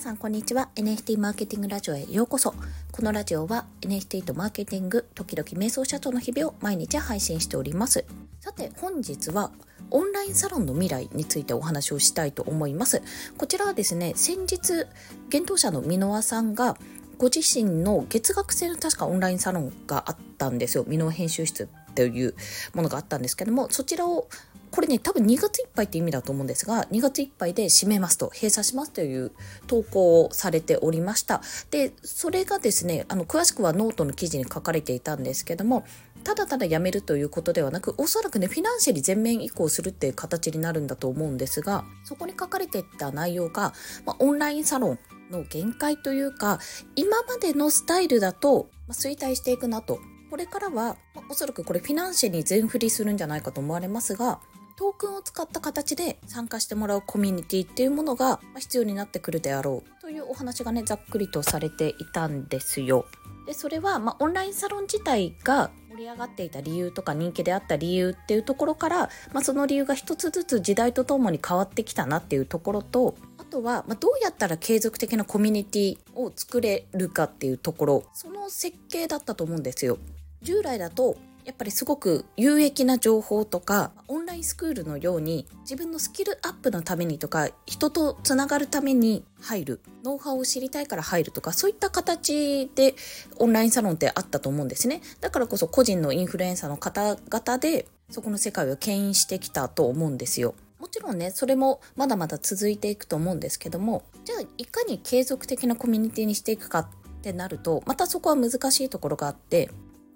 さんこんにちは。NFT マーケティングラジオへようこそ。このラジオは NFT とマーケティング時々瞑想社長の日々を毎日配信しております。さて本日はオンラインサロンの未来についてお話をしたいと思います。こちらはですね先日幻冬者の箕輪さんがご自身の月額制の確かオンラインサロンがあったんですよ。箕輪編集室というものがあったんですけどもそちらをこれね、多分2月いっぱいって意味だと思うんですが、2月いっぱいで閉めますと、閉鎖しますという投稿をされておりました。で、それがですね、あの、詳しくはノートの記事に書かれていたんですけども、ただただ辞めるということではなく、おそらくね、 FiNANCiE に全面移行するっていう形になるんだと思うんですが、そこに書かれていた内容が、まあ、オンラインサロンの限界というか、今までのスタイルだと、ま、衰退していくなと。これからは、まあ、おそらくこれ FiNANCiE に全振りするんじゃないかと思われますが、トークンを使った形で参加してもらうコミュニティっていうものが必要になってくるであろうというお話がねざっくりとされていたんですよ。でそれは、まあ、オンラインサロン自体が盛り上がっていた理由とか人気であった理由っていうところから、まあ、その理由が一つずつ時代とともに変わってきたなっていうところとあとは、まあ、どうやったら継続的なコミュニティを作れるかっていうところその設計だったと思うんですよ。従来だとやっぱりすごく有益な情報とかオンラインスクールのように自分のスキルアップのためにとか人とつながるために入るノウハウを知りたいから入るとかそういった形でオンラインサロンってあったと思うんですね。だからこそ個人のインフルエンサーの方々でそこの世界を牽引してきたと思うんですよ。もちろんねそれもまだまだ続いていくと思うんですけどもじゃあいかに継続的なコミュニティにしていくかってなるとまたそこは難しいところがあって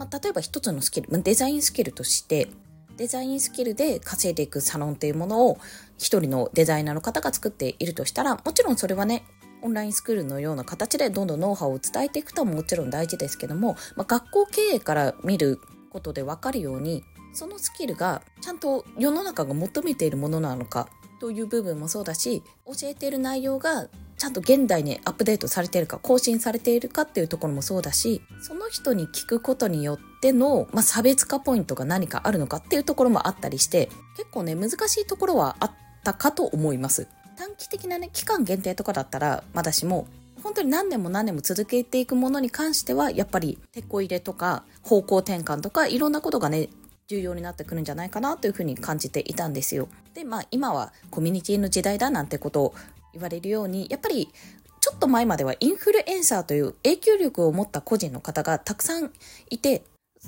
まあ、例えば一つのスキルま、デザインスキルとして、デザインスキルで稼いでいくサロンっていうものを一人のデザイナーの方が作っているとしたら、もちろんそれはね、オンラインスクールのような形でどんどんノウハウを伝えていくとももちろん大事ですけども、まあ、学校経営から見ることでわかるように、そのスキルがちゃんと世の中が求めているものなのかという部分もそうだし、教えている内容がちゃんと現代にアップデートされているか更新されているかっていうところもそうだしその人に聞くことによっての、まあ、差別化ポイントが何かあるのかっていうところもあったりして結構ね難しいところはあったかと思います。短期的なね期間限定とかだったらまだしも本当に何年も何年も続けていくものに関してはやっぱり手こ入れとか方向転換とかいろんなことがね重要になってくるんじゃないかなというふうに感じていたんですよ。でまあ今はコミュニティの時代だなんてことを言われるようにやっぱりちょっと前まではインフルエンサーという影響力を持った個人の方がたくさんいて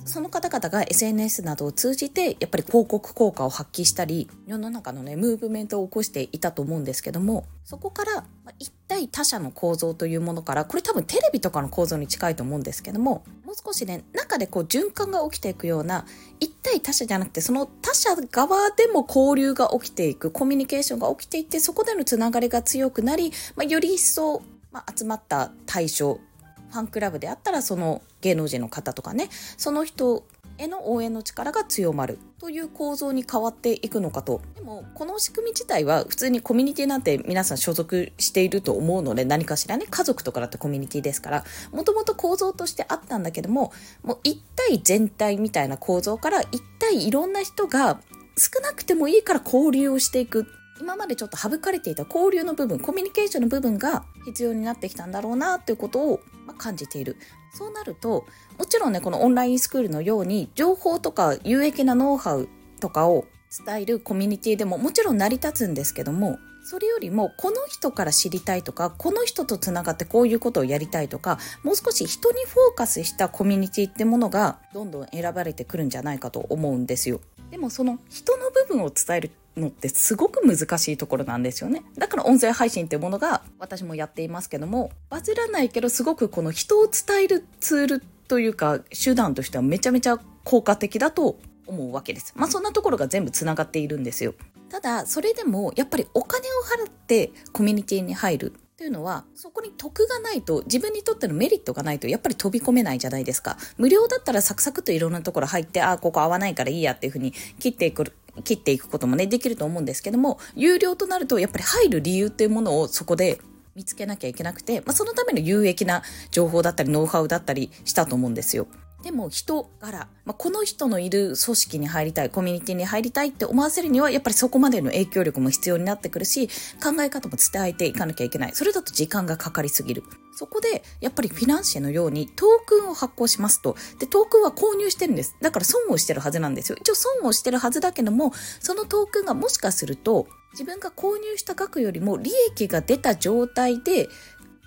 その方々が SNS などを通じてやっぱり広告効果を発揮したり世の中のねムーブメントを起こしていたと思うんですけどもそこから一対他者の構造というものからこれ多分テレビとかの構造に近いと思うんですけどももう少しね中でこう循環が起きていくような一対他者じゃなくてその他者側でも交流が起きていくコミュニケーションが起きていってそこでのつながりが強くなり、まあ、より一層、まあ、集まった対象ファンクラブであったらその芸能人の方とかねその人への応援の力が強まるという構造に変わっていくのかと。でもこの仕組み自体は普通にコミュニティなんて皆さん所属していると思うので何かしらね家族とかだってコミュニティですからもともと構造としてあったんだけどももう一体全体みたいな構造から一体いろんな人が少なくてもいいから交流をしていく。今までちょっと省かれていた交流の部分コミュニケーションの部分が必要になってきたんだろうなということを感じているそうなるともちろんねこのオンラインスクールのように情報とか有益なノウハウとかを伝えるコミュニティでももちろん成り立つんですけどもそれよりもこの人から知りたいとかこの人とつながってこういうことをやりたいとかもう少し人にフォーカスしたコミュニティってものがどんどん選ばれてくるんじゃないかと思うんですよ。でもその人の部分を伝えるのってすごく難しいところなんですよね。だから音声配信っていうものが私もやっていますけども、バズらないけどすごくこの人を伝えるツールというか手段としてはめちゃめちゃ効果的だと思うわけです。まあそんなところが全部つながっているんですよ。ただそれでもやっぱりお金を払ってコミュニティに入るというのはそこに得がないと自分にとってのメリットがないとやっぱり飛び込めないじゃないですか無料だったらサクサクといろんなところ入ってあここ合わないからいいやっていうふうに切っていく切っていくこともね、できると思うんですけども、有料となるとやっぱり入る理由っていうものをそこで見つけなきゃいけなくて、まあ、そのための有益な情報だったりノウハウだったりしたと思うんですよ。でも人柄、まあ、この人のいる組織に入りたい、コミュニティに入りたいって思わせるには、やっぱりそこまでの影響力も必要になってくるし、考え方も伝えていかなきゃいけない。それだと時間がかかりすぎる。そこで、やっぱりフィナンシェのようにトークンを発行しますと。で、トークンは購入してるんです。だから損をしてるはずなんですよ。一応損をしてるはずだけども、そのトークンがもしかすると、自分が購入した額よりも利益が出た状態で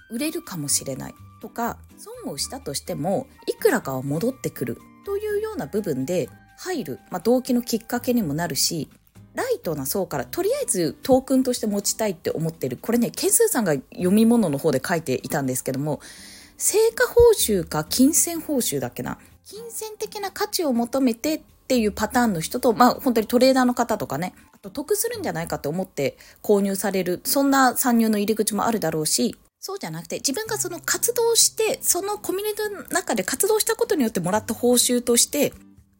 売れるかもしれない。とか損をしたとしてもいくらかは戻ってくるというような部分で入る、まあ、動機のきっかけにもなるしライトな層からとりあえずトークンとして持ちたいって思ってる。これねケンスーさんが読み物の方で書いていたんですけども成果報酬か金銭報酬だっけな。金銭的な価値を求めてっていうパターンの人と、まあ本当にトレーダーの方とかね、得するんじゃないかと思って購入される、そんな参入の入り口もあるだろうし、そうじゃなくて、自分がその活動して、そのコミュニティの中で活動したことによってもらった報酬として、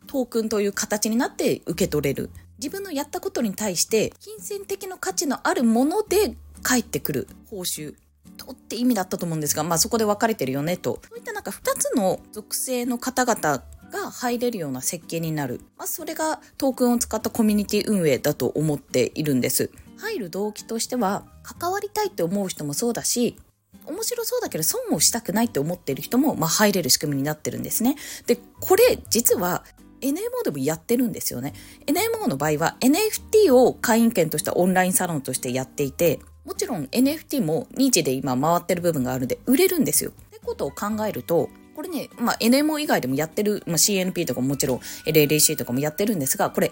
トークンという形になって受け取れる。自分のやったことに対して、金銭的な価値のあるもので返ってくる報酬。とって意味だったと思うんですが、まあそこで分かれてるよねと。そういったなんか2つの属性の方々が入れるような設計になる。まあそれがトークンを使ったコミュニティ運営だと思っているんです。入る動機としては、関わりたいって思う人もそうだし、面白そうだけど損をしたくないって思ってる人も、まあ、入れる仕組みになってるんですね。で、これ実は NMO でもやってるんですよね。NMO の場合は NFT を会員権としたオンラインサロンとしてやっていて、もちろん NFT もニーチで今回ってる部分があるんで売れるんですよ。ってことを考えると、これね、まあ、NMO 以外でもやってる、まあ、CNP とかももちろん LLC とかもやってるんですが、これ、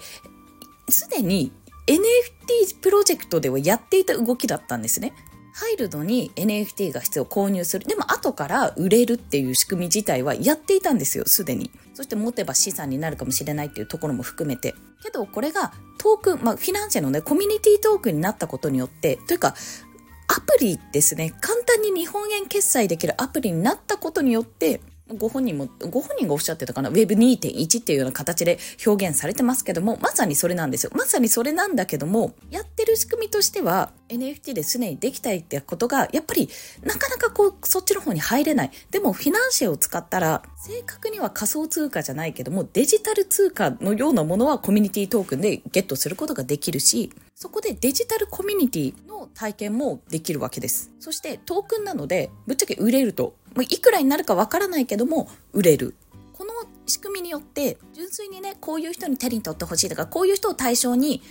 すでに NFT プロジェクトではやっていた動きだったんですね。入るのに NFT が必要、購入する。でも後から売れるっていう仕組み自体はやっていたんですよ、すでに。そして持てば資産になるかもしれないっていうところも含めて。けどこれがトークン、まあフィナンシェのね、コミュニティトークンになったことによって、というか、アプリですね、簡単に日本円決済できるアプリになったことによって、ご本人も、ご本人がおっしゃってたかな、Web2.1 っていうような形で表現されてますけども、まさにそれなんですよ。まさにそれなんだけども、やってる仕組みとしては、NFT ですでにできたいってことが、やっぱり、なかなかこう、そっちの方に入れない。でも、フィナンシェを使ったら、正確には仮想通貨じゃないけども、デジタル通貨のようなものはコミュニティトークンでゲットすることができるし、そこでデジタルコミュニティの体験もできるわけです。そしてトークンなので、ぶっちゃけ売れるといくらになるかわからないけども売れるこの仕組みによって純粋にねこういう人に手に取ってほしいとかこういう人を対象に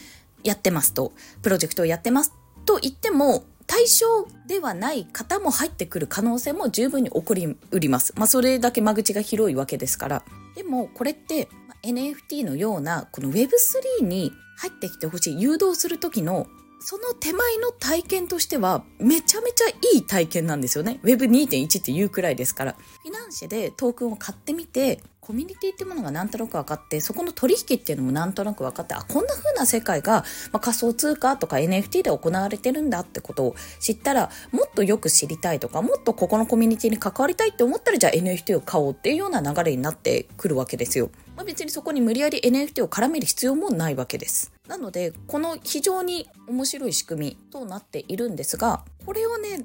やってますとプロジェクトをやってますと言っても対象ではない方も入ってくる可能性も十分に起こりうります。まあ、それだけ間口が広いわけですから。でも、これって、NFT のような、この Web3 に入ってきてほしい、誘導する時のその手前の体験としてはめちゃめちゃいい体験なんですよね。Web2.1 っていうくらいですから。フィナンシェでトークンを買ってみて、コミュニティってものがなんとなく分かって、そこの取引っていうのもなんとなく分かって、あ、こんな風な世界が、まあ、仮想通貨とか NFT で行われてるんだってことを知ったら、もっとよく知りたいとか、もっとここのコミュニティに関わりたいって思ったら、じゃあ NFT を買おうっていうような流れになってくるわけですよ。まあ、別にそこに無理やり NFT を絡める必要もないわけです。なので、この非常に面白い仕組みとなっているんですが、これをね、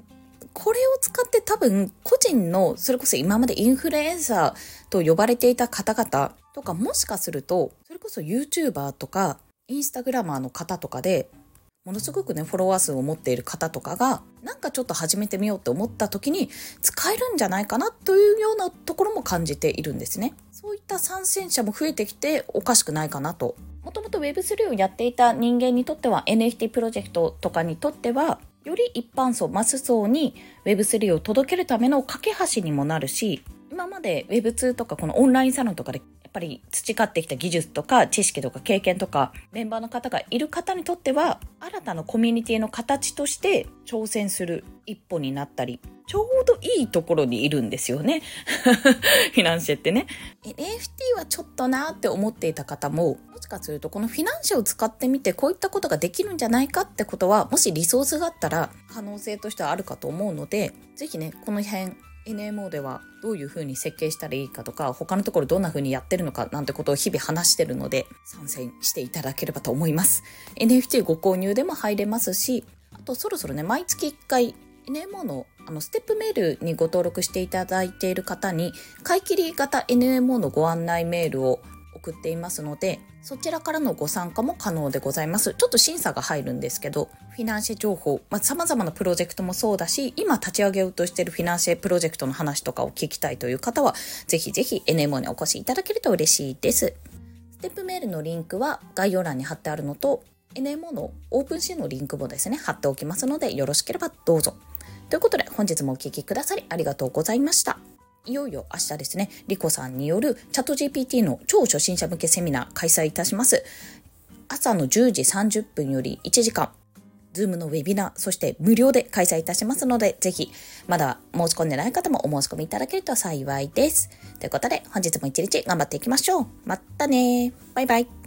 これを使って多分個人のそれこそ今までインフルエンサーと呼ばれていた方々とかもしかするとそれこそ YouTuber とかインスタグラマーの方とかでものすごくねフォロワー数を持っている方とかがなんかちょっと始めてみようと思った時に使えるんじゃないかなというようなところも感じているんですね。そういった参戦者も増えてきておかしくないかなと。もともと Web3 をやっていた人間にとっては NFT プロジェクトとかにとってはより一般層、マス層に Web3 を届けるための架け橋にもなるし、今まで Web2 とかこのオンラインサロンとかでぱり培ってきた技術とか知識とか経験とかメンバーの方がいる方にとっては新たなコミュニティの形として挑戦する一歩になったりちょうどいいところにいるんですよね。フィナンシェってね。NFT はちょっとなって思っていた方も、もしかするとこのフィナンシェを使ってみてこういったことができるんじゃないかってことは、もしリソースがあったら可能性としてはあるかと思うので、ぜひね、この辺 NMO ではどういう風に設計したらいいかとか、他のところどんな風にやってるのかなんてことを日々話してるので、参戦していただければと思います。NFT ご購入でも入れますし、あとそろそろね、毎月1回 NMO のあのステップメールにご登録していただいている方に買い切り型 NMO のご案内メールを送っていますのでそちらからのご参加も可能でございます。ちょっと審査が入るんですけどフィナンシェ情報、まあ、様々なプロジェクトもそうだし今立ち上げようとしているフィナンシェプロジェクトの話とかを聞きたいという方はぜひぜひ NMO にお越しいただけると嬉しいです。ステップメールのリンクは概要欄に貼ってあるのと NMO の OpenSea のリンクもですね貼っておきますのでよろしければどうぞ。ということで本日もお聴きくださりありがとうございました。いよいよ明日ですね、リコさんによるチャット GPT の超初心者向けセミナー開催いたします。朝の10時30分より1時間、 Zoom のウェビナー、そして無料で開催いたしますので、ぜひ、まだ申し込んでない方もお申し込みいただけると幸いです。ということで、本日も一日頑張っていきましょう。またねバイバイ。